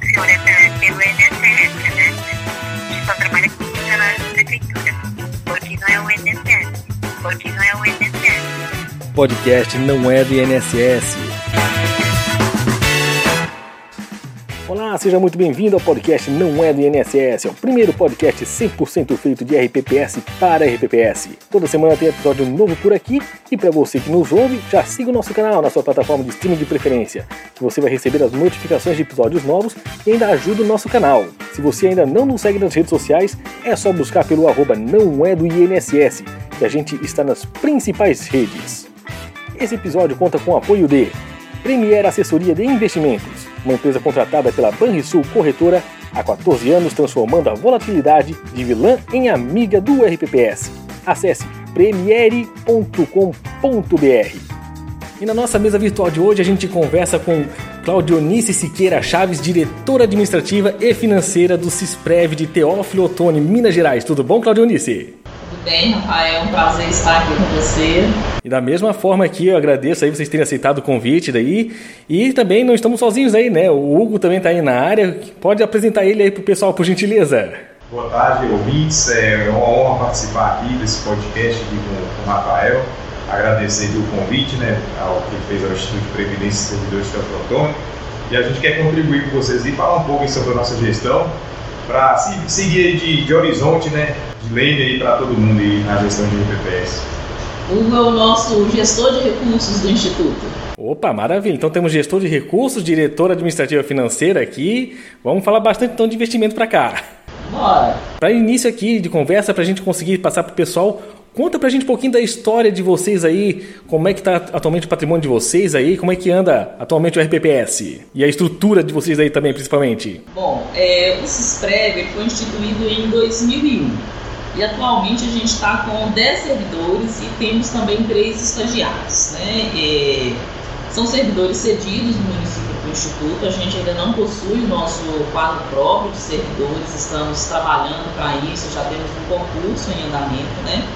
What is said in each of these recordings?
funciona é pelo INSS, né? A gente só trabalha com funcionários da prefeitura. Porque não é o INSS. Porque não é o INSS. Podcast não é do INSS. Olá, seja muito bem-vindo ao podcast Não é do INSS, é o primeiro podcast 100% feito de RPPS para RPPS. Toda semana tem episódio novo por aqui e para você que nos ouve, já siga o nosso canal na sua plataforma de streaming de preferência, que você vai receber as notificações de episódios novos e ainda ajuda o nosso canal. Se você ainda não nos segue nas redes sociais, é só buscar pelo arroba não é do INSS, que a gente está nas principais redes. Esse episódio conta com o apoio de Premier Assessoria de Investimentos, uma empresa contratada pela Banrisul Corretora há 14 anos, transformando a volatilidade de vilã em amiga do RPPS. Acesse premiere.com.br. E na nossa mesa virtual de hoje a gente conversa com Claudionice Siqueira Chaves, diretora administrativa e financeira do Cisprev de Teófilo Otoni, Minas Gerais. Tudo bom, Claudionice? Tudo bem, Rafael? É um prazer estar aqui com você. E da mesma forma aqui, eu agradeço aí vocês terem aceitado o convite daí. E também não estamos sozinhos aí, né? O Hugo também está aí na área. Pode apresentar ele aí pro pessoal, por gentileza. Boa tarde, ouvintes. É uma honra participar aqui desse podcast aqui com, com o Rafael. Agradecer o convite, né, ao que fez ao Instituto de Previdência e Servidores de Teotônio. E a gente quer contribuir com vocês e falar um pouco sobre a nossa gestão, para seguir de, de horizonte, né, de lei aí para todo mundo aí na gestão de IPPS. Hugo é o nosso gestor de recursos do Instituto. Opa, maravilha. Então temos gestor de recursos, diretora administrativa financeira aqui. Vamos falar bastante então de investimento para cá. Bora. Para início aqui de conversa, para a gente conseguir passar para o pessoal, conta para a gente um pouquinho da história de vocês aí, como é que está atualmente o patrimônio de vocês aí, como é que anda atualmente o RPPS e a estrutura de vocês aí também, principalmente. Bom, é, o CISPREV foi instituído em 2001 e atualmente a gente está com 10 servidores e temos também três estagiários. Né? É, são servidores cedidos no município do Instituto, a gente ainda não possui o nosso quadro próprio de servidores, estamos trabalhando para isso, já temos um concurso em andamento, né?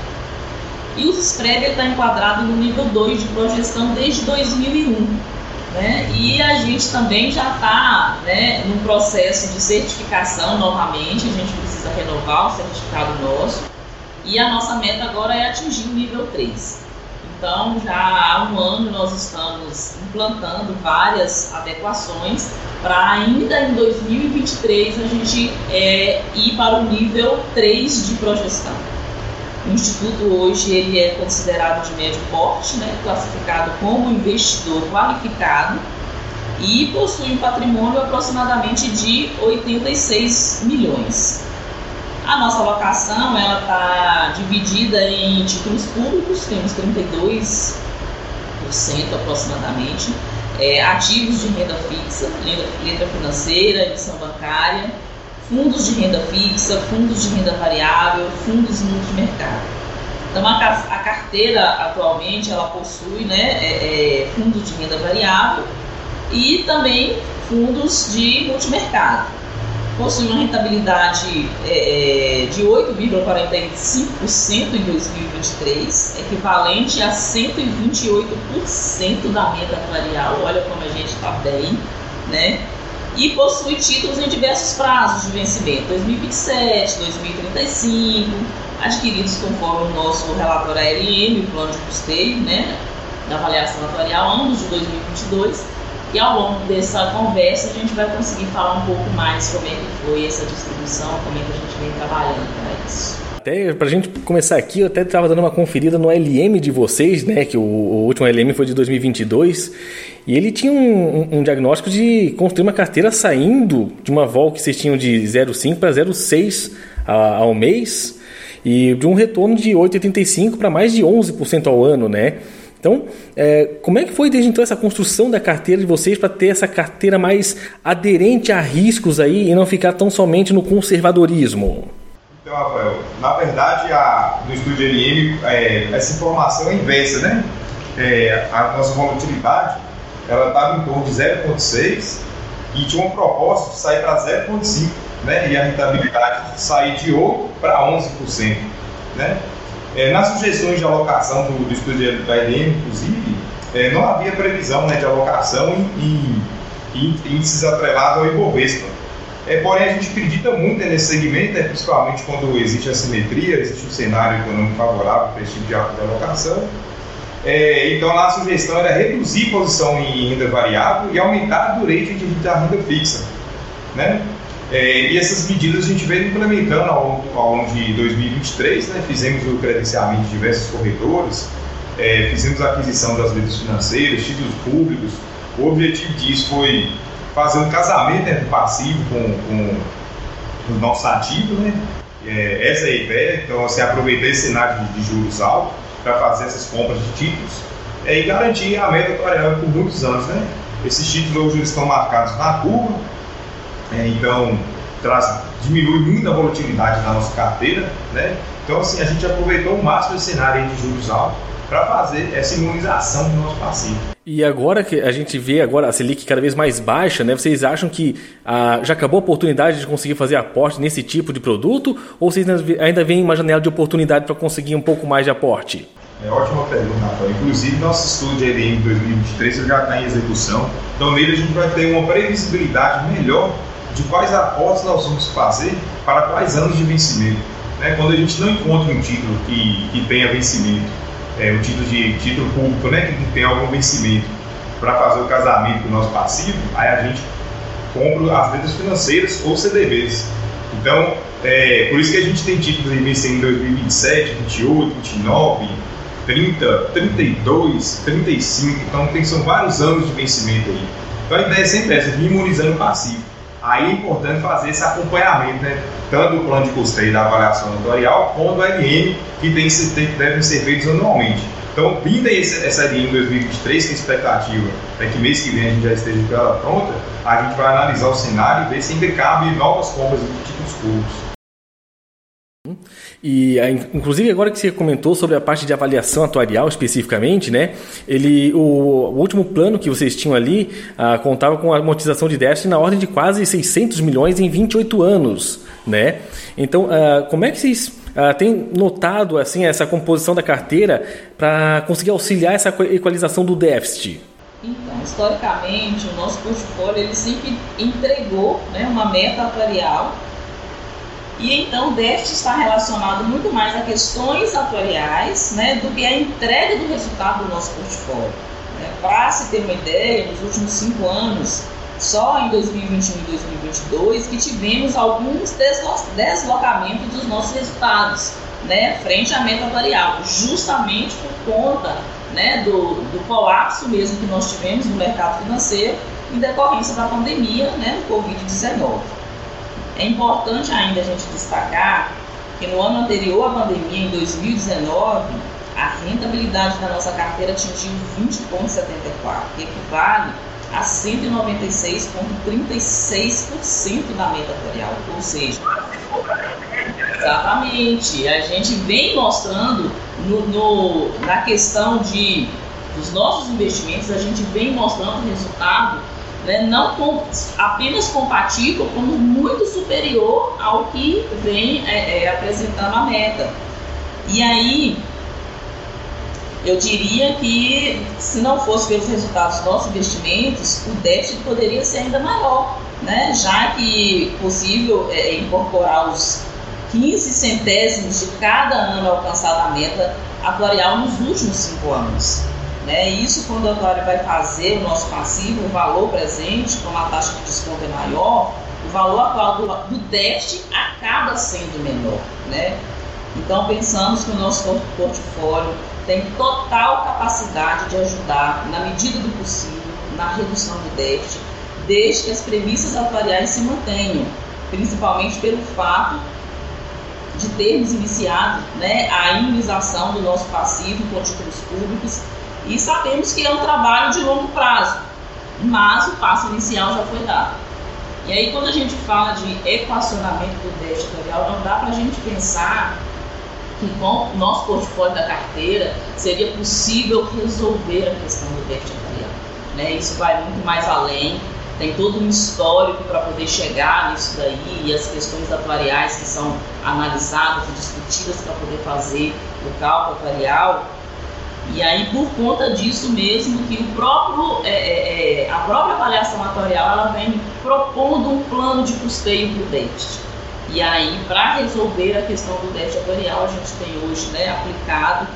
E o SPREV está enquadrado no nível 2 de projeção desde 2001. Né? E a gente também já está né, no processo de certificação novamente, a gente precisa renovar o certificado nosso. E a nossa meta agora é atingir o nível 3. Então, já há um ano nós estamos implantando várias adequações para ainda em 2023 a gente é, ir para o nível 3 de projeção. O Instituto hoje ele é considerado de médio porte, né, classificado como investidor qualificado e possui um patrimônio aproximadamente de 86 milhões. A nossa alocação está dividida em títulos públicos, temos 32% aproximadamente, é, ativos de renda fixa, letra financeira, emissão bancária, fundos de renda fixa, fundos de renda variável, fundos multimercado. Então a, a carteira atualmente ela possui né, é, é, fundos de renda variável e também fundos de multimercado. Possui uma rentabilidade é, é de 8,45% em 2023, equivalente a 128% da renda atuarial. Olha como a gente está bem, né? E possui títulos em diversos prazos de vencimento, 2027, 2035, adquiridos conforme o nosso relatório ALM, o plano de custeio, né, da avaliação atuarial, ambos de 2022. E ao longo dessa conversa a gente vai conseguir falar um pouco mais como é que foi essa distribuição, como é que a gente vem trabalhando para isso. Até pra gente começar aqui, eu até estava dando uma conferida no LM de vocês, né? Que o, o último LM foi de 2022. E ele tinha um, um, um, diagnóstico de construir uma carteira saindo de uma vol que vocês tinham de 0,5 para 0,6 ao mês e de um retorno de 8,85 para mais de 11% ao ano, né? Então, é, como é que foi desde então essa construção da carteira de vocês para ter essa carteira mais aderente a riscos aí e não ficar tão somente no conservadorismo? Então, Rafael, na verdade, a, no estúdio LM, é, essa informação é inversa, né? É, a nossa volatilidade ela estava em torno de 0,6 e tinha uma proposta de sair para 0,5, né? E a rentabilidade de sair de 8 para 11%, né? É, nas sugestões de alocação do, do estúdio da IDM, inclusive, é, não havia previsão né, de alocação em, em, índices atrelados ao Ibovespa. É, porém, a gente acredita muito nesse segmento, é, principalmente quando existe assimetria, existe um cenário econômico favorável para esse tipo de alocação. É, então, a sugestão era reduzir a posição em renda variável e aumentar a dureza da renda fixa. Né? É, e essas medidas a gente vem implementando ao longo, ao longo de 2023, né? fizemos o credenciamento de diversos corretores, é, fizemos a aquisição das letras financeiras, títulos públicos. O objetivo disso foi fazer um casamento né, passivo com, com os nossos ativos. Né? É, essa é a ideia, então você aproveitar esse cenário de, juros altos para fazer essas compras de títulos é, e garantir a meta atuarial por muitos anos. Né? Esses títulos hoje estão marcados na curva, é, então traz, diminui muito a volatilidade da nossa carteira. Né? Então, assim, a gente aproveitou o máximo esse cenário de juros altos para fazer essa imunização do nosso paciente. E agora que a gente vê agora a Selic cada vez mais baixa, né? Vocês acham que ah, já acabou a oportunidade de conseguir fazer aporte nesse tipo de produto? Ou vocês ainda veem uma janela de oportunidade para conseguir um pouco mais de aporte? É ótima pergunta, Rafael. Inclusive, nosso estudo de EDM 2023 já está em execução. Então, nele a gente vai ter uma previsibilidade melhor de quais aportes nós vamos fazer para quais anos de vencimento. Né? Quando a gente não encontra um título que, que tenha vencimento, é, um título de título público, né, que tem algum vencimento, para fazer o casamento com o nosso passivo, aí a gente compra as letras financeiras ou CDBs. Então, é, por isso que a gente tem títulos de vencimento em 2027, 28, 29, 30, 32, 35. Então, tem, são vários anos de vencimento aí. Então, a ideia é sempre essa, de imunizando o passivo. Aí é importante fazer esse acompanhamento, né? tanto do plano de custeio da avaliação notorial, quanto do LM, que, tem, que devem ser feitos anualmente. Então, vinda essa LM 2023, que a expectativa é que mês que vem a gente já esteja com ela pronta, a gente vai analisar o cenário e ver se ainda cabe novas compras de títulos públicos. E inclusive agora que você comentou sobre a parte de avaliação atuarial especificamente, né? Ele, o, o último plano que vocês tinham ali ah, contava com a amortização de déficit na ordem de quase 600 milhões em 28 anos, né? Então, ah, como é que vocês ah, têm notado assim essa composição da carteira para conseguir auxiliar essa equalização do déficit? Então, historicamente, o nosso portfólio ele sempre entregou né, uma meta atuarial e então o déficit está relacionado muito mais a questões atuariais né, do que a entrega do resultado do nosso portfólio. Né? Para se ter uma ideia, nos últimos cinco anos, só em 2021 e 2022 que tivemos alguns deslocamentos dos nossos resultados né, frente à meta atuarial, justamente por conta né, do, do colapso mesmo que nós tivemos no mercado financeiro em decorrência da pandemia né, do Covid-19. É importante ainda a gente destacar que no ano anterior à pandemia, em 2019, a rentabilidade da nossa carteira atingiu 20,74, que equivale a 196,36% da meta atuarial, ou seja, exatamente, a gente vem mostrando no, no, na questão de dos nossos investimentos, a gente vem mostrando resultado né, não com, apenas compatível, como muito superior ao que vem é, é, apresentando a meta. E aí, eu diria que se não fosse pelos resultados dos nossos investimentos, o déficit poderia ser ainda maior, né? já que possível é, incorporar os 15 centésimos de cada ano alcançado a meta atuarial nos últimos cinco anos. Né? Isso quando o atuário vai fazer o nosso passivo, o valor presente, como a taxa de desconto é maior, o valor atual do, do déficit acaba sendo menor. Né? Então pensamos que o nosso portfólio tem total capacidade de ajudar, na medida do possível, na redução do déficit, desde que as premissas atuariais se mantenham, principalmente pelo fato de termos iniciado né, a imunização do nosso passivo com títulos públicos e sabemos que é um trabalho de longo prazo, mas o passo inicial já foi dado. E aí, quando a gente fala de equacionamento do déficit atuarial, não dá para a gente pensar que com o nosso portfólio da carteira seria possível resolver a questão do déficit atuarial. Né? Isso vai muito mais além, tem todo um histórico para poder chegar nisso daí e as questões atuariais que são analisadas e discutidas para poder fazer o cálculo atuarial E aí, por conta disso mesmo, que o próprio, é, é, é a própria avaliação atuarial ela vem propondo um plano de custeio para o déficit. E aí, para resolver a questão do déficit atuarial, a gente tem hoje né, aplicado,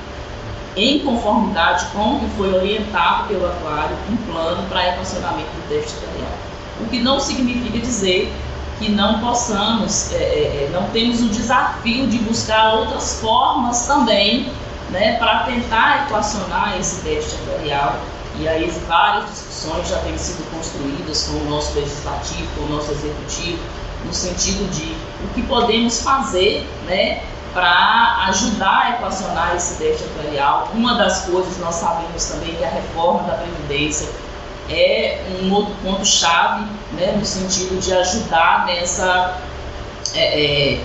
em conformidade com o que foi orientado pelo atuário, um plano para equacionamento do déficit atuarial. O que não significa dizer que não possamos, é, é, é, não temos o desafio de buscar outras formas também né, para tentar equacionar esse déficit atuarial. E aí várias discussões já têm sido construídas com o nosso legislativo, com o nosso executivo, no sentido de o que podemos fazer né, para ajudar a equacionar esse déficit atuarial. Uma das coisas nós sabemos também que a reforma da Previdência é um outro ponto-chave né, no sentido de ajudar nessa, é, é,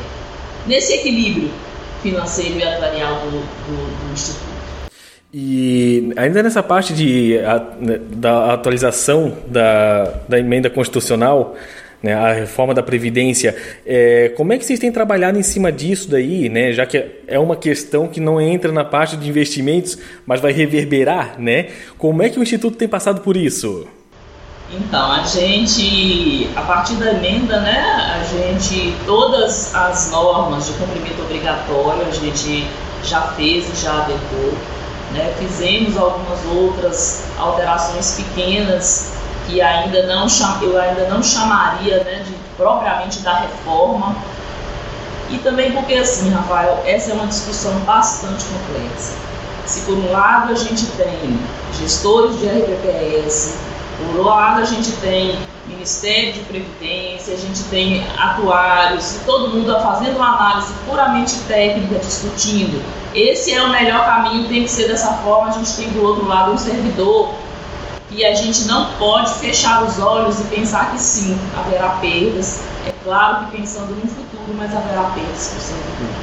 nesse equilíbrio financeiro e atuarial do, do, do Instituto. E ainda nessa parte de, a, né, da atualização da, da emenda constitucional, né, a reforma da Previdência, é, como é que vocês têm trabalhado em cima disso daí, né, já que é uma questão que não entra na parte de investimentos, mas vai reverberar, né? Como é que o Instituto tem passado por isso? Então, a gente, a partir da emenda, né, a gente, todas as normas de cumprimento obrigatório, a gente já fez e já adequou. Né? Fizemos algumas outras alterações pequenas que ainda não eu ainda não chamaria né, de propriamente da reforma. E também porque assim, Rafael, essa é uma discussão bastante complexa. Se por um lado a gente tem gestores de RPPS, por um lado a gente tem Ministério de Previdência, a gente tem atuários, e todo mundo fazendo uma análise puramente técnica, discutindo. Esse é o melhor caminho, tem que ser dessa forma. A gente tem do outro lado um servidor e a gente não pode fechar os olhos e pensar que sim, haverá perdas. É claro que pensando no futuro, mas haverá perdas por servidor.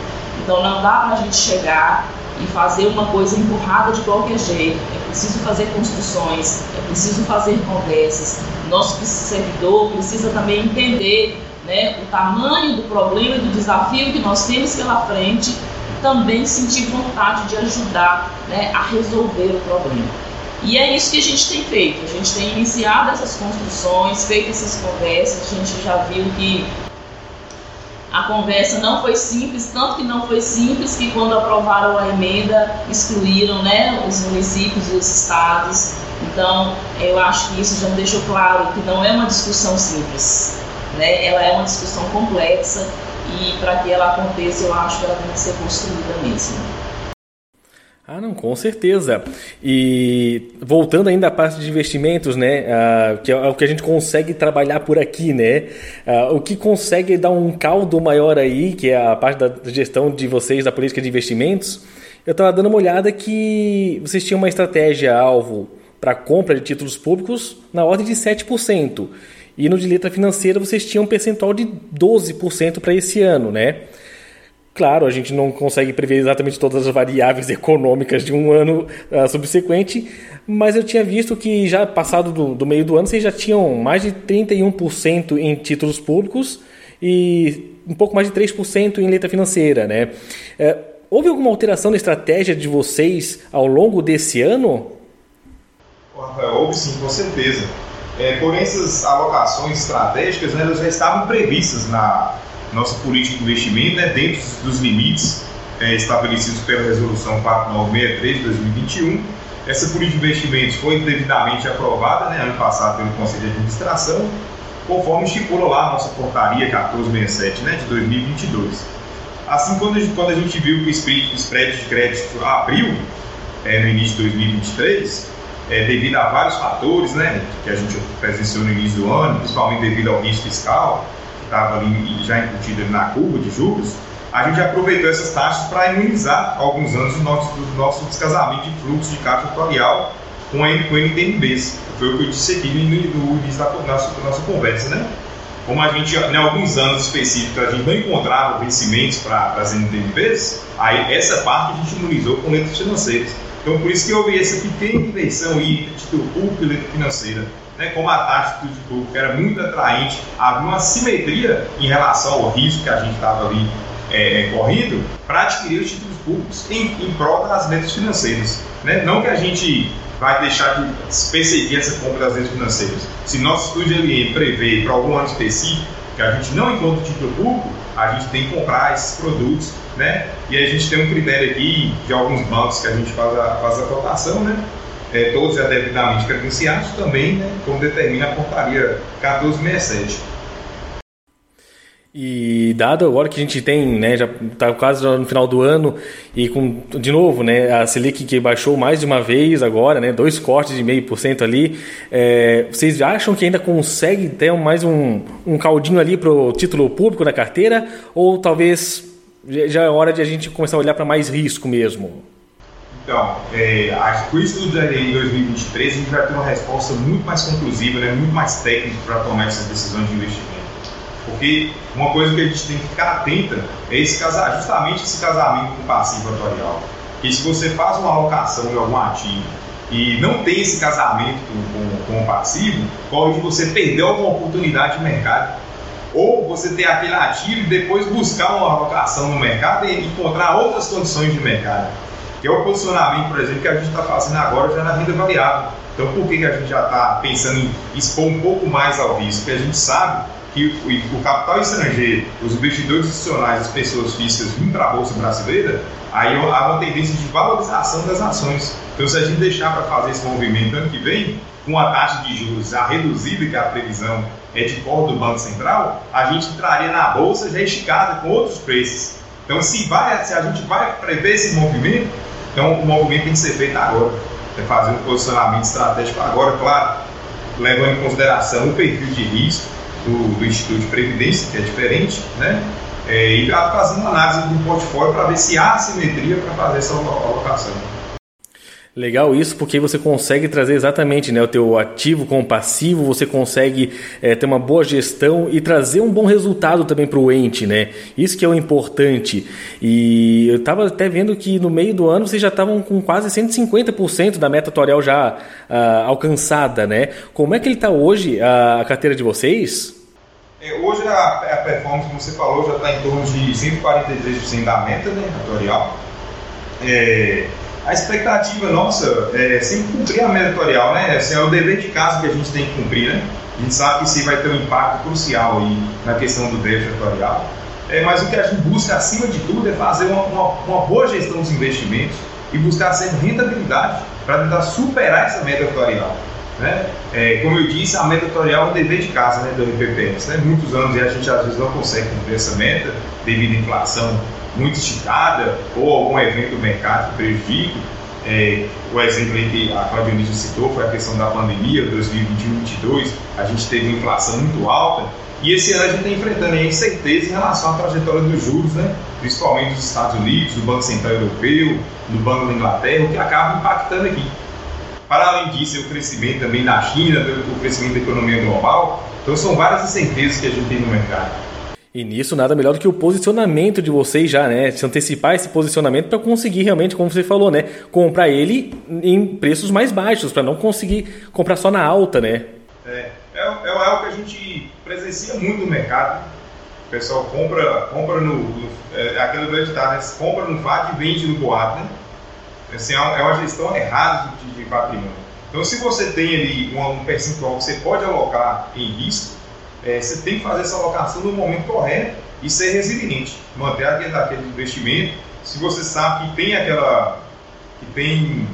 Então não dá para a gente chegar e fazer uma coisa empurrada de qualquer jeito. É preciso fazer construções, é preciso fazer conversas. Nosso servidor precisa também entender né, o tamanho do problema e do desafio que nós temos pela frente e também sentir vontade de ajudar né, a resolver o problema. E é isso que a gente tem feito. A gente tem iniciado essas construções, feito essas conversas. A gente já viu que a conversa não foi simples, tanto que não foi simples que quando aprovaram a emenda excluíram né, os municípios e os estados. Então, eu acho que isso já deixou claro que não é uma discussão simples, né? ela é uma discussão complexa e para que ela aconteça, eu acho que ela tem que ser construída mesmo. Ah, não, com certeza. E voltando ainda à parte de investimentos, né, uh, que é o que a gente consegue trabalhar por aqui, né, uh, o que consegue dar um caldo maior aí, que é a parte da gestão de vocês da política de investimentos, eu estava dando uma olhada que vocês tinham uma estratégia alvo para compra de títulos públicos na ordem de 7%. E no de letra financeira vocês tinham um percentual de 12% para esse ano, né? Claro, a gente não consegue prever exatamente todas as variáveis econômicas de um ano uh, subsequente, mas eu tinha visto que já passado do, do meio do ano vocês já tinham mais de 31% em títulos públicos e um pouco mais de 3% em letra financeira, né? Uh, houve alguma alteração na estratégia de vocês ao longo desse ano? Rafael, houve sim, com certeza. É, porém, essas alocações estratégicas né, elas já estavam previstas na, nossa política de investimento né, dentro dos limites é, estabelecidos pela Resolução 4963 de 2021. Essa política de investimentos foi devidamente aprovada né, ano passado pelo Conselho de Administração, conforme estipula lá a nossa portaria 1467 né, de 2022. Assim, quando a gente, quando a gente viu que o spread de crédito abriu é, no início de 2023, é, devido a vários fatores né, que a gente presenciou no início do ano, principalmente devido ao risco fiscal, estava ali já incutido na curva de juros, a gente aproveitou essas taxas para imunizar alguns anos do nosso, do nosso descasamento de fluxo de caixa atuarial com, com NTNBs. Foi o que eu disse aqui no, início da nossa, da nossa conversa, né? Como a gente, em alguns anos específicos, a gente não encontrava vencimentos para as NTNBs, aí essa parte a gente imunizou com letras financeiras. Então, por isso que houve essa pequena inversão aí, título público e letra financeira né, como a taxa de público era muito atraente, havia uma simetria em relação ao risco que a gente estava ali é, correndo para adquirir os títulos públicos em, em prol das metas financeiras. Né? Não que a gente vai deixar de perseguir essa compra das metas financeiras. Se nosso estudo de prevê para algum ano específico que a gente não encontra o título público, a gente tem que comprar esses produtos, né? E a gente tem um critério aqui de alguns bancos que a gente faz a, faz a cotação, né? É, todos já devidamente credenciados também, né? Como determina a portaria 1467. E dado agora que a gente tem, né, já está quase no final do ano e com de novo, né, a Selic que baixou mais de uma vez agora, né, dois cortes de meio por cento ali, é, vocês acham que ainda consegue ter mais um, um caldinho ali para o título público da carteira ou talvez já é hora de a gente começar a olhar para mais risco mesmo? Então, é, com o estudo da lei em 2023 a gente vai ter uma resposta muito mais conclusiva, né, muito mais técnica para tomar essas decisões de investimento. Porque uma coisa que a gente tem que ficar atenta é esse casar, justamente esse casamento com passivo atorial. Que se você faz uma alocação em algum ativo e não tem esse casamento com, com, com o passivo, corre de você perder alguma oportunidade de mercado. Ou você ter aquele ativo e depois buscar uma alocação no mercado e encontrar outras condições de mercado. Que é o posicionamento, por exemplo, que a gente está fazendo agora já na renda variável. Então, por que, que a gente já está pensando em expor um pouco mais ao risco? Porque a gente sabe que o, o capital estrangeiro, os investidores institucionais, as pessoas físicas vêm para a Bolsa Brasileira, aí há uma tendência de valorização das ações. Então, se a gente deixar para fazer esse movimento ano que vem, com a taxa de juros já reduzida, que a previsão é de cor do Banco Central, a gente entraria na Bolsa já esticada com outros preços. Então, se, vai, se a gente vai prever esse movimento, então o movimento tem que ser feito agora. É fazer um posicionamento estratégico agora, claro, levando em consideração o perfil de risco, do, do Instituto de Previdência, que é diferente, né? É, e fazendo uma análise do portfólio para ver se há simetria para fazer essa alocação. Legal isso, porque você consegue trazer exatamente né, o teu ativo com o passivo, você consegue é, ter uma boa gestão e trazer um bom resultado também para o ente, né? Isso que é o importante. E eu estava até vendo que no meio do ano vocês já estavam com quase 150% da meta atuarial já uh, alcançada, né? Como é que ele está hoje, a, carteira de vocês? É, hoje a, a, performance, como você falou, já está em torno de 143% da meta né, atuarial. É, a expectativa nossa é sempre cumprir a meta editorial, né? É o dever de casa que a gente tem que cumprir, né? A gente sabe que isso vai ter um impacto crucial aí na questão do déficit editorial. É, mas o que a gente busca, acima de tudo, é fazer uma, uma, uma boa gestão dos investimentos e buscar sempre rentabilidade para tentar superar essa meta editorial. Né? É, como eu disse, a meta editorial é um dever de casa né, do IPPS. Né? Muitos anos e a gente às vezes não consegue cumprir essa meta devido à inflação muito esticada ou algum evento do mercado prejudique. É, o exemplo que a Claudia citou foi a questão da pandemia, 2021-2022, a gente teve uma inflação muito alta e esse ano a gente está enfrentando aí incerteza em relação à trajetória dos juros, né? principalmente dos Estados Unidos, do Banco Central Europeu, do Banco da Inglaterra, o que acaba impactando aqui. Para além disso, o crescimento também da China, o crescimento da economia global. Então, são várias incertezas que a gente tem no mercado. E nisso nada melhor do que o posicionamento de vocês já, né? Se antecipar esse posicionamento para conseguir realmente, como você falou, né? Comprar ele em preços mais baixos, para não conseguir comprar só na alta, né? É, é, é algo que a gente presencia muito no mercado. O pessoal compra, compra no. no é, aquele do editar, né? Compra no FAD e vende no boato, né? Assim, é uma gestão errada de, de patrimônio. Então, se você tem ali um percentual que você pode alocar em risco, é, você tem que fazer essa alocação no momento correto e ser resiliente, manter aquele, aquele investimento. Se você sabe que tem aquela, que tem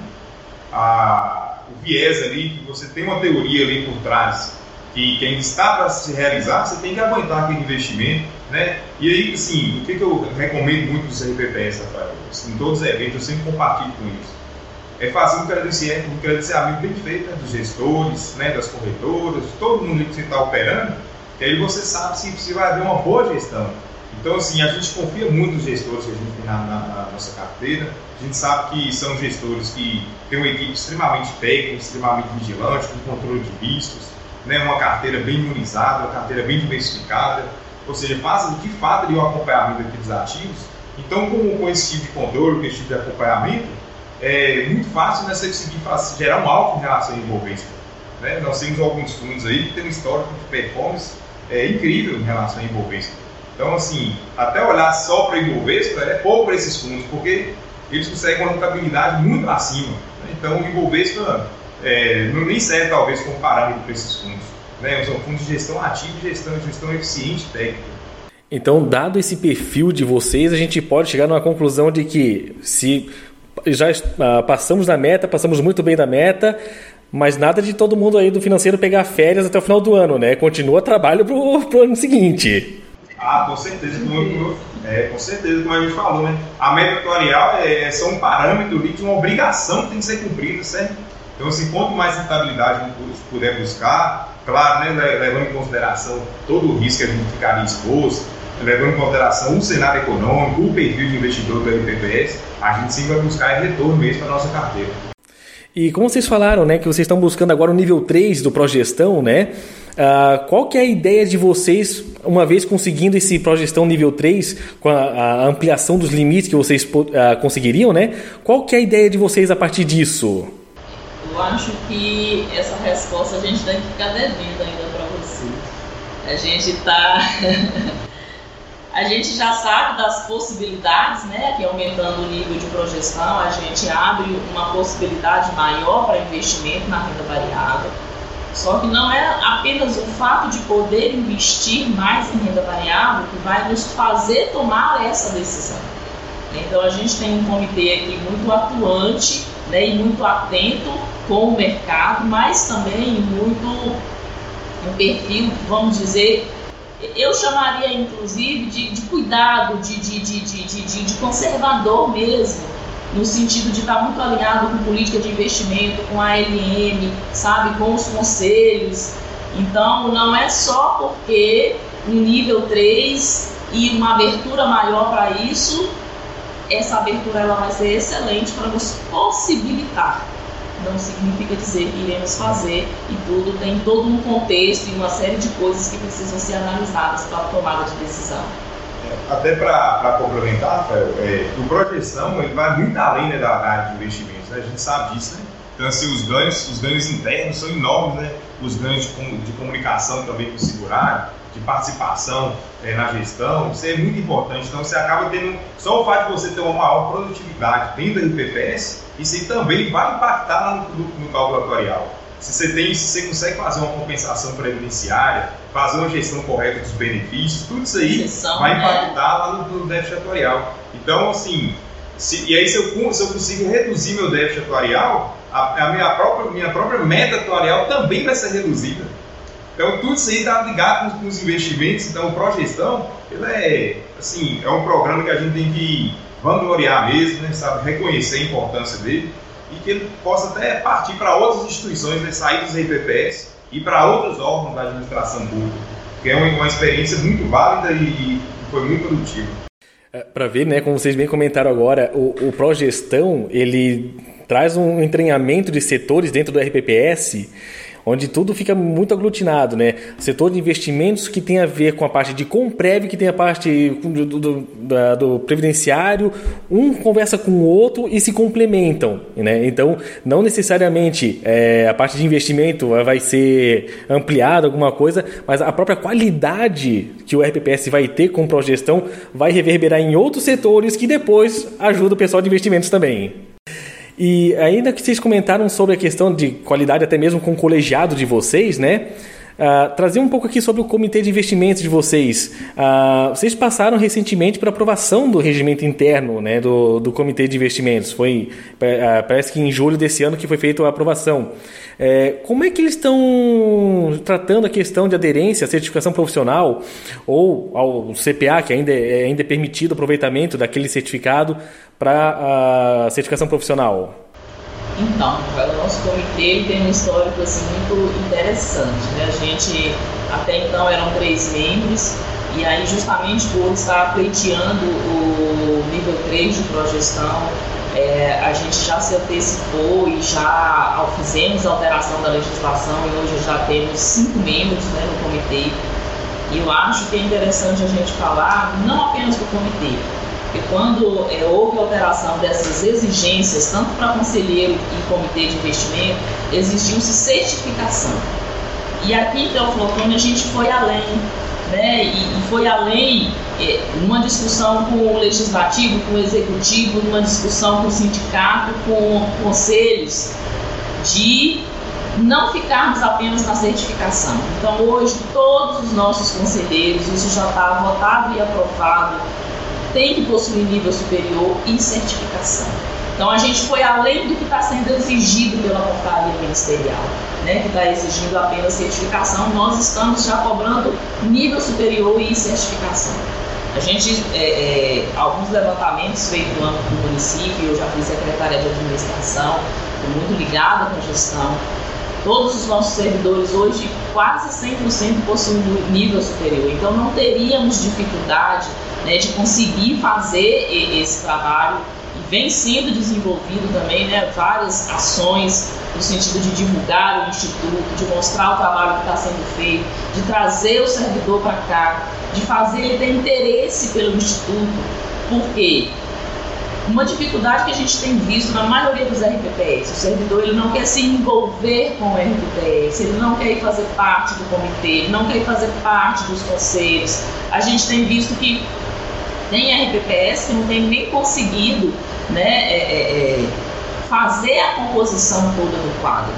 a, o viés ali, que você tem uma teoria ali por trás que, que ainda está para se realizar, você tem que aguentar aquele investimento, né? E aí, assim, o que, que eu recomendo muito dos RPPS, Rafael? Em todos os eventos eu sempre compartilho com isso. É fazer um credenciamento, um credenciamento bem feito né, dos gestores, né, das corretoras, todo mundo que você está operando, que aí você sabe se, se vai haver uma boa gestão. Então, assim, a gente confia muito nos gestores que a gente tem na, na, na, nossa carteira. A gente sabe que são gestores que têm uma equipe extremamente técnica, extremamente vigilante, com controle de riscos, né? uma carteira bem imunizada, uma carteira bem diversificada. Ou seja, fazem de fato ali, o acompanhamento aqui dos ativos. Então, com, com esse tipo de controle, com esse tipo de acompanhamento, é muito fácil né, você conseguir fazer, gerar um alvo em relação à envolvência. Né? Nós temos alguns fundos aí que têm um histórico de performance é incrível em relação à envolvência. Então, assim, até olhar só para o Ibovespa é pouco para esses fundos, porque eles conseguem uma rentabilidade muito acima. Né? Então, o Ibovespa é, não nem serve, talvez, como parâmetro para esses fundos. Né? São fundos de gestão ativa e gestão, gestão eficiente técnica. Então, dado esse perfil de vocês, a gente pode chegar numa conclusão de que se já uh, passamos da meta, passamos muito bem da meta, mas nada de todo mundo aí do financeiro pegar férias até o final do ano, né? Continua trabalho pro, pro ano seguinte. Ah, com certeza, como, é, com certeza, como a gente falou, né? A meta atuarial é, é só um parâmetro de uma obrigação que tem que ser cumprida, certo? Então, assim, quanto mais rentabilidade puder buscar, claro, né, levando em consideração todo o risco que a gente ficaria exposto, levando em consideração o cenário econômico, o perfil de investidor do RPPS, a gente sim vai buscar retorno mesmo para a nossa carteira. E como vocês falaram, né, que vocês estão buscando agora o nível 3 do Progestão, né? Uh, qual que é a ideia de vocês, uma vez conseguindo esse Progestão nível 3, com a, a ampliação dos limites que vocês uh, conseguiriam, né? Qual que é a ideia de vocês a partir disso? Eu acho que essa resposta a gente tem que ficar devendo ainda para você. A gente está A gente já sabe das possibilidades, né, que aumentando o nível de projeção, a gente abre uma possibilidade maior para investimento na renda variável. Só que não é apenas o fato de poder investir mais em renda variável que vai nos fazer tomar essa decisão. Então a gente tem um comitê aqui muito atuante né, e muito atento com o mercado, mas também muito um perfil, vamos dizer, eu chamaria inclusive de, de cuidado, de, de, de, de, conservador mesmo, no sentido de estar muito alinhado com política de investimento, com a ALM, sabe, com os conselhos. Então, não é só porque um nível 3 e uma abertura maior para isso, essa abertura ela vai ser excelente para nos possibilitar não significa dizer iremos fazer e tudo tem todo um contexto e uma série de coisas que precisam ser analisadas para a tomada de decisão. É, até para complementar, Rafael, é, o projeção ele vai muito além né, da área de investimentos, né? a gente sabe disso, né? Então, assim, os ganhos, os ganhos internos são enormes, né? Os ganhos de, de comunicação também com o segurado, de participação é, na gestão, isso é muito importante. Então, você acaba tendo, só o fato de você ter uma maior produtividade dentro do RPPS, isso aí também vai impactar no, no, no cálculo atuarial. Se você, tem, se você consegue fazer uma compensação previdenciária, fazer uma gestão correta dos benefícios, tudo isso aí vai né? impactar lá no, no déficit atuarial. Então, assim, se, e aí se eu, se eu consigo reduzir meu déficit atuarial, a, a, minha, própria, minha própria meta atuarial também vai ser reduzida. Então, tudo isso aí está ligado com, com, os investimentos. Então, o Progestão, ele é, assim, é um programa que a gente tem que vangloriar mesmo, né, sabe, reconhecer a importância dele e que ele possa até partir para outras instituições, né, sair dos RPPS e para outros órgãos da administração pública, que é uma, uma experiência muito válida e, e foi muito produtiva. É, para ver, né, como vocês bem comentaram agora, o, o Progestão, ele traz um entranhamento de setores dentro do RPPS onde tudo fica muito aglutinado, né? Setor de investimentos que tem a ver com a parte de Comprev, que tem a parte do, do, do, previdenciário, um conversa com o outro e se complementam, né? Então, não necessariamente é, a parte de investimento vai ser ampliada alguma coisa, mas a própria qualidade que o RPPS vai ter com progestão vai reverberar em outros setores que depois ajuda o pessoal de investimentos também. E ainda que vocês comentaram sobre a questão de qualidade, até mesmo com o colegiado de vocês, né? Uh, trazer um pouco aqui sobre o comitê de investimentos de vocês. Uh, vocês passaram recentemente para aprovação do regimento interno né, do, do comitê de investimentos. Foi, uh, parece que em julho desse ano que foi feita a aprovação. É, como é que eles estão tratando a questão de aderência à certificação profissional ou ao CPA, que ainda é, ainda é permitido o aproveitamento daquele certificado para a certificação profissional? Então, comitê tem um histórico assim, muito interessante. Né? A gente, até então, eram três membros, e aí, justamente por estar pleiteando o nível 3 de progestão, é, a gente já se antecipou e já fizemos a alteração da legislação e hoje já temos cinco membros né, no comitê. E eu acho que é interessante a gente falar não apenas do comitê, porque quando é, houve alteração dessas exigências, tanto para conselheiro e comitê de investimento, exigiu-se certificação. E aqui em Teoflotone a gente foi além. né? E, e foi além, é, numa discussão com o legislativo, com o executivo, numa discussão com o sindicato, com conselhos, de não ficarmos apenas na certificação. Então, hoje, todos os nossos conselheiros, isso já está votado e aprovado, tem que possuir nível superior e certificação. Então a gente foi além do que está sendo exigido pela portaria ministerial, né, que está exigindo apenas certificação, nós estamos já cobrando nível superior e certificação. A gente, é, é, alguns levantamentos feitos no âmbito do município, eu já fui secretária de administração, estou muito ligada com a gestão. Todos os nossos servidores hoje, quase 100% possuem nível superior, então não teríamos dificuldade né, de conseguir fazer esse trabalho vem sendo desenvolvido também né, várias ações no sentido de divulgar o Instituto, de mostrar o trabalho que está sendo feito, de trazer o servidor para cá, de fazer ele ter interesse pelo Instituto. Por quê? Uma dificuldade que a gente tem visto na maioria dos RPPS, o servidor ele não quer se envolver com o RPPS, ele não quer fazer parte do comitê, ele não quer fazer parte dos conselhos. A gente tem visto que tem RPPS que não tem nem conseguido né, é, é, é, fazer a composição toda do quadro.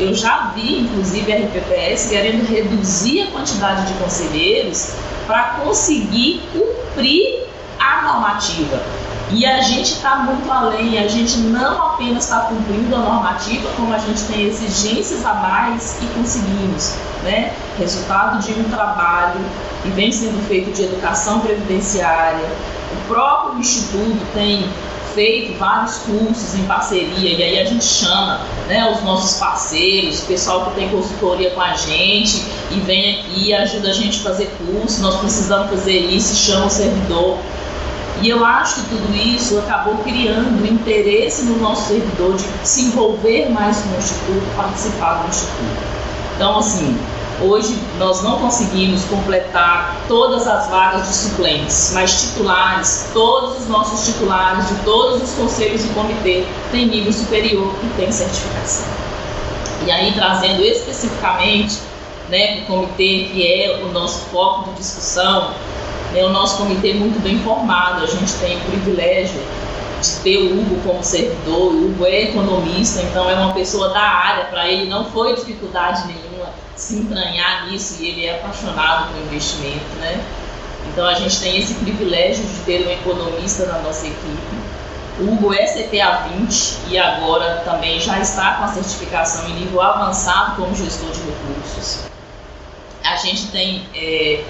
Eu já vi, inclusive, RPPS querendo reduzir a quantidade de conselheiros para conseguir cumprir a normativa. E a gente está muito além, a gente não apenas está cumprindo a normativa, como a gente tem exigências a mais e conseguimos. Né? Resultado de um trabalho que vem sendo feito de educação previdenciária. O próprio Instituto tem feito vários cursos em parceria e aí a gente chama né, os nossos parceiros, o pessoal que tem consultoria com a gente e vem aqui e ajuda a gente a fazer curso, nós precisamos fazer isso, chama o servidor. E eu acho que tudo isso acabou criando interesse no nosso servidor de se envolver mais com o Instituto, participar do Instituto. Então, assim, Hoje nós não conseguimos completar todas as vagas de suplentes, mas titulares, todos os nossos titulares de todos os conselhos e comitê têm nível superior e têm certificação. E aí trazendo especificamente né, o comitê, que é o nosso foco de discussão, é o nosso comitê é muito bem formado, a gente tem o privilégio de ter o Hugo como servidor, o Hugo é economista, então é uma pessoa da área, para ele não foi dificuldade nenhuma se entranhar nisso e ele é apaixonado por investimento, né? Então a gente tem esse privilégio de ter um economista na nossa equipe. O Hugo é CPA 20 e agora também já está com a certificação em nível avançado como gestor de recursos. A gente tem é,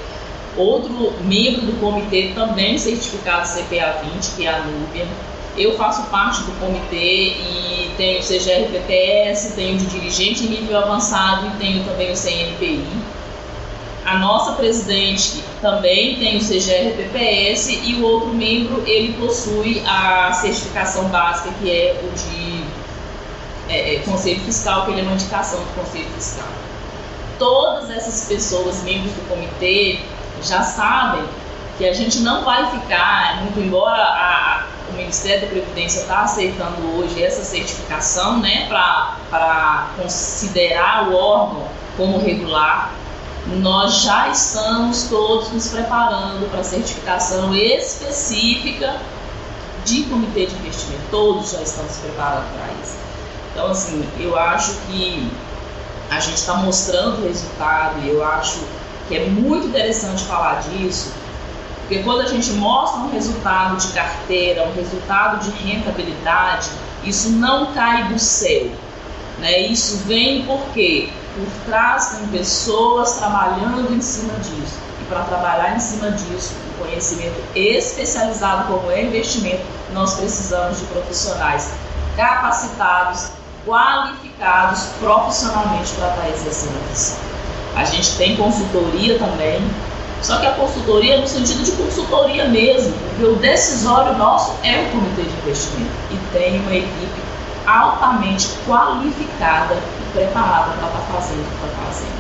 outro membro do comitê também certificado CPA 20, que é a Núbia eu faço parte do comitê e tenho o CGRPPS, tenho de dirigente nível avançado e tenho também o CNPI. A nossa presidente também tem o CGRPPS e o outro membro ele possui a certificação básica que é o de é, é, Conselho Fiscal, que ele é uma indicação do Conselho Fiscal. Todas essas pessoas, membros do comitê, já sabem que a gente não vai ficar, muito embora a, o Ministério da Previdência está aceitando hoje essa certificação né, para considerar o órgão como regular. Nós já estamos todos nos preparando para a certificação específica de comitê de investimento. Todos já estamos se preparando para isso. Então, assim, eu acho que a gente está mostrando resultado e eu acho que é muito interessante falar disso, porque quando a gente mostra um resultado de carteira, um resultado de rentabilidade, isso não cai do céu. Né? Isso vem porque por trás tem pessoas trabalhando em cima disso. E para trabalhar em cima disso, o conhecimento especializado como é investimento, nós precisamos de profissionais capacitados, qualificados profissionalmente para estar exercendo a missão. A gente tem consultoria também, só que a consultoria é no sentido de consultoria mesmo, porque o decisório nosso é o comitê de investimento e tem uma equipe altamente qualificada e preparada para estar fazendo o que está fazendo.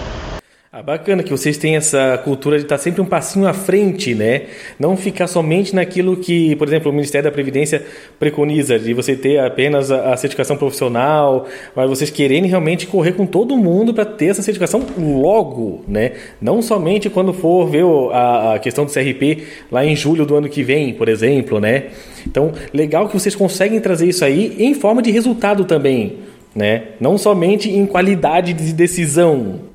Ah, bacana que vocês têm essa cultura de estar sempre um passinho à frente, né? Não ficar somente naquilo que, por exemplo, o Ministério da Previdência preconiza, de você ter apenas a certificação profissional, mas vocês quererem realmente correr com todo mundo para ter essa certificação logo, né? Não somente quando for ver a, a questão do CRP lá em julho do ano que vem, por exemplo, né? Então, legal que vocês conseguem trazer isso aí em forma de resultado também, né? Não somente em qualidade de decisão.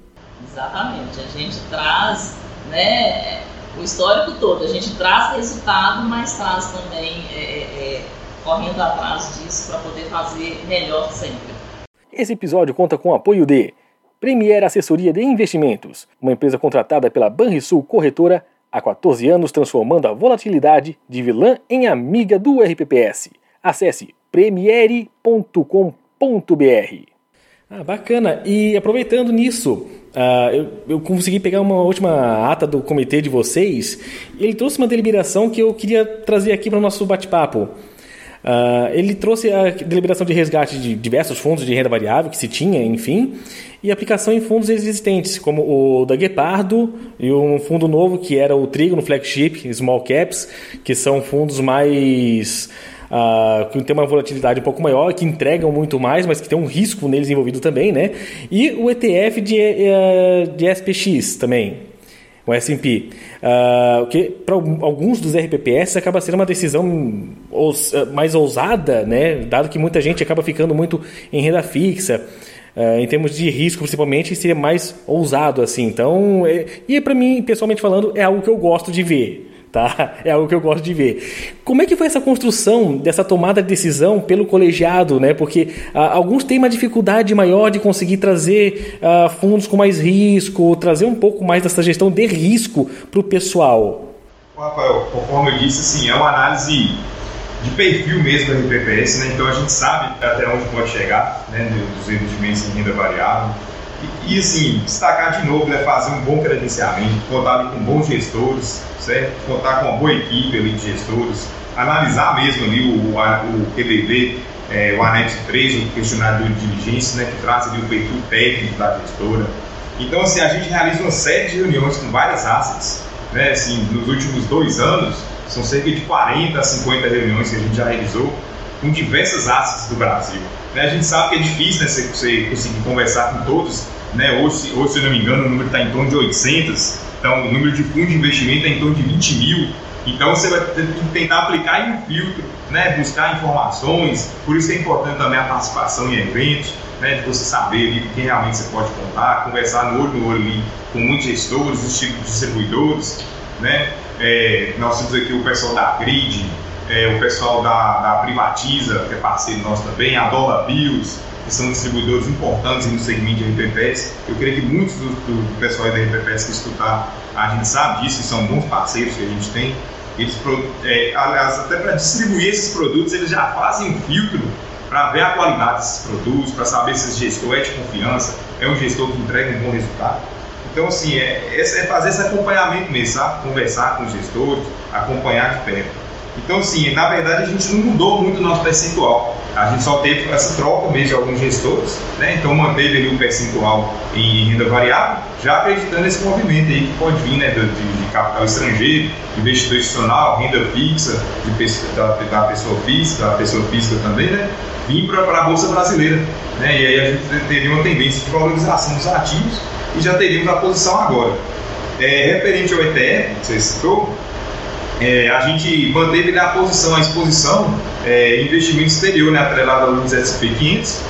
Exatamente. A gente traz né, o histórico todo, a gente traz resultado, mas traz também é, é, é correndo atrás disso para poder fazer melhor sempre. Esse episódio conta com o apoio de Premier Assessoria de Investimentos, uma empresa contratada pela Banrisul Corretora há 14 anos transformando a volatilidade de vilã em amiga do RPPS. Acesse premiere.com.br. Ah, bacana. E aproveitando nisso, Uh, eu, eu, consegui pegar uma última ata do comitê de vocês. ele trouxe uma deliberação que eu queria trazer aqui para o nosso bate-papo. Uh, ele trouxe a deliberação de resgate de diversos fundos de renda variável que se tinha, enfim, e aplicação em fundos existentes, como o da Guepardo e um fundo novo que era o Trigo no Flagship, Small Caps, que são fundos mais uh, que tem uma volatilidade um pouco maior, que entregam muito mais, mas que tem um risco neles envolvido também, né? E o ETF de, uh, de SPX também, o S&P, uh, que para alguns dos RPPS acaba sendo uma decisão mais ousada, né? Dado que muita gente acaba ficando muito em renda fixa. Uh, em termos de risco, principalmente, seria mais ousado assim. Então, é, e para mim, pessoalmente falando, é algo que eu gosto de ver tá? É algo que eu gosto de ver. Como é que foi essa construção dessa tomada de decisão pelo colegiado, né? Porque ah, alguns têm uma dificuldade maior de conseguir trazer ah, fundos com mais risco, trazer um pouco mais dessa gestão de risco para o pessoal. Rafael, conforme eu disse, assim, é uma análise de perfil mesmo da RPPS, né? Então a gente sabe até onde pode chegar, né? Dos investimentos em renda variável. E, e assim, destacar de novo, né? Fazer um bom credenciamento, contar com bons gestores, certo? Contar com uma boa equipe ali de gestores, analisar mesmo ali o, o, o é, o anexo 3, o questionário de diligência, né, que traz ali o perfil técnico da gestora. Então, assim, a gente realiza uma série de reuniões com várias assets, né, assim, nos últimos dois anos, são cerca de 40 a 50 reuniões que a gente já realizou com diversas assets do Brasil. Né, a gente sabe que é difícil né, você, conseguir conversar com todos, né, hoje, hoje, se eu não me engano, o número está em torno de 800, então, o número de fundos de investimento é em torno de 20 mil. Então, você vai ter que tentar aplicar em um filtro, né? buscar informações. Por isso é importante também a participação em eventos, né? de você saber ali, quem realmente você pode contar, conversar no olho no olho ali, com muitos gestores, os tipos de distribuidores. Né? É, nós temos aqui o pessoal da Grid, é, o pessoal da, da Privatiza, que é parceiro nosso também, a Dollar Bills, que são distribuidores importantes no segmento de RPPS. Eu creio que muitos do, do pessoal da RPPS que escutar, a gente sabe disso, são bons parceiros que a gente tem. Eles, é, aliás, até para distribuir esses produtos, eles já fazem um filtro para ver a qualidade desses produtos, para saber se esse gestor é de confiança, é um gestor que entrega um bom resultado. Então, assim, é, é fazer esse acompanhamento mesmo, sabe? Conversar com os gestores, acompanhar de perto. Então, assim, na verdade, a gente não mudou muito o nosso percentual. A gente só teve essa troca mesmo de alguns gestores, né? Então, manteve ali o percentual em renda variável, já acreditando nesse movimento aí que pode vir, né? De, de capital estrangeiro, investidor institucional, renda fixa, de, da, da, pessoa física, da pessoa física também, né? Vir para a Bolsa Brasileira, né? E aí a gente teria uma tendência de valorização dos ativos e já teríamos a posição agora. É, referente ao ETF, você citou, é, a gente manteve na posição, a exposição é, investimento exterior, né, atrelado ao índice S&P 500,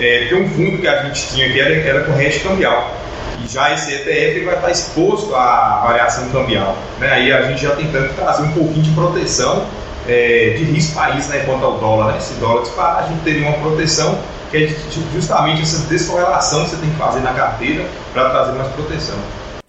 é, porque um fundo que a gente tinha aqui era, era com hedge cambial. E já esse ETF vai estar exposto à variação cambial. Né? Aí a gente já tentando trazer um pouquinho de proteção é, de risco país né, quanto ao dólar. Né? Se o dólar disparar, a gente teria uma proteção que é justamente essa descorrelação que você tem que fazer na carteira para trazer mais proteção.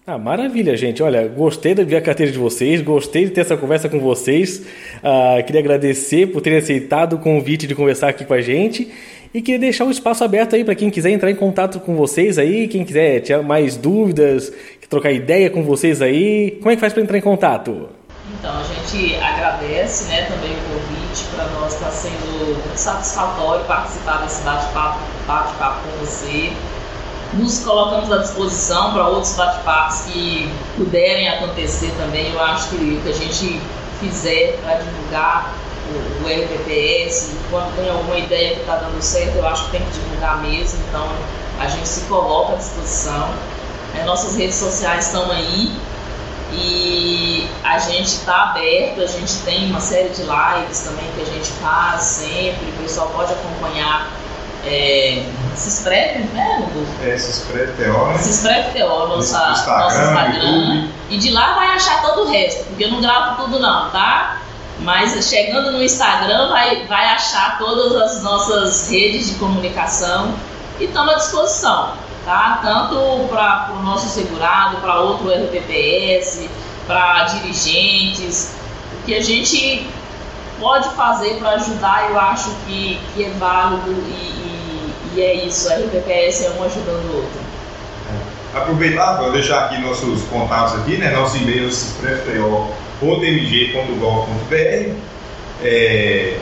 Ah, maravilha, gente. Olha, gostei de ver a carteira de vocês, gostei de ter essa conversa com vocês. Ah, queria agradecer por terem aceitado o convite de conversar aqui com a gente e queria deixar o um espaço aberto aí para quem quiser entrar em contato com vocês aí, quem quiser tirar mais dúvidas, trocar ideia com vocês aí. Como é que faz para entrar em contato? Então, a gente agradece né, também o convite, para nós está sendo muito satisfatório participar desse bate-papo bate com você nos colocamos à disposição para outros bate-papos que puderem acontecer também. Eu acho que o que a gente fizer para divulgar o, o RPPS, quando tem alguma ideia que está dando certo, eu acho que tem que divulgar mesmo. Então a gente se coloca à disposição. É, nossas redes sociais estão aí e a gente está aberto, a gente tem uma série de lives também que a gente faz sempre, o pessoal pode acompanhar é, se inscreve, né, Hugo? É, se inscreve TO, né? Se inscreve TO, nossa, Instagram, nosso Instagram. E de lá vai achar todo o resto, porque eu não gravo tudo não, tá? Mas chegando no Instagram vai, vai achar todas as nossas redes de comunicação e estamos à disposição, tá? Tanto para o nosso segurado, para outro RPPS, para dirigentes, o que a gente pode fazer para ajudar, eu acho que, que é válido e, e é isso, a RPPS é um ajudando o outro. É. Aproveitar, vou deixar aqui nossos contatos aqui, né? Nosso e-mail cisprefto.mg.gov.br é,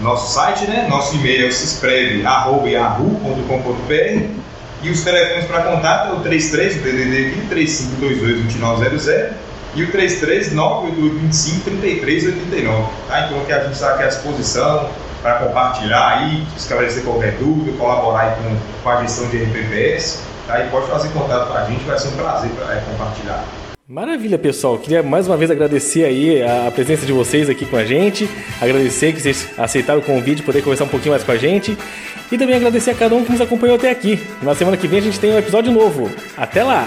Nosso site, né? Nosso e-mail é cisprev.yahoo.com.br e os telefones para contato é o 33, o DDD aqui, 3522-2900 e o 33 98825 3389. Tá? Então aqui a gente está aqui à disposição para compartilhar aí, esclarecer qualquer dúvida, colaborar com, com a gestão de RPPS. Tá? E pode fazer contato com a gente, vai ser um prazer pra, é, compartilhar. Maravilha, pessoal. Queria mais uma vez agradecer aí a presença de vocês aqui com a gente, agradecer que vocês aceitaram o convite, poder conversar um pouquinho mais com a gente e também agradecer a cada um que nos acompanhou até aqui. Na semana que vem a gente tem um episódio novo. Até lá!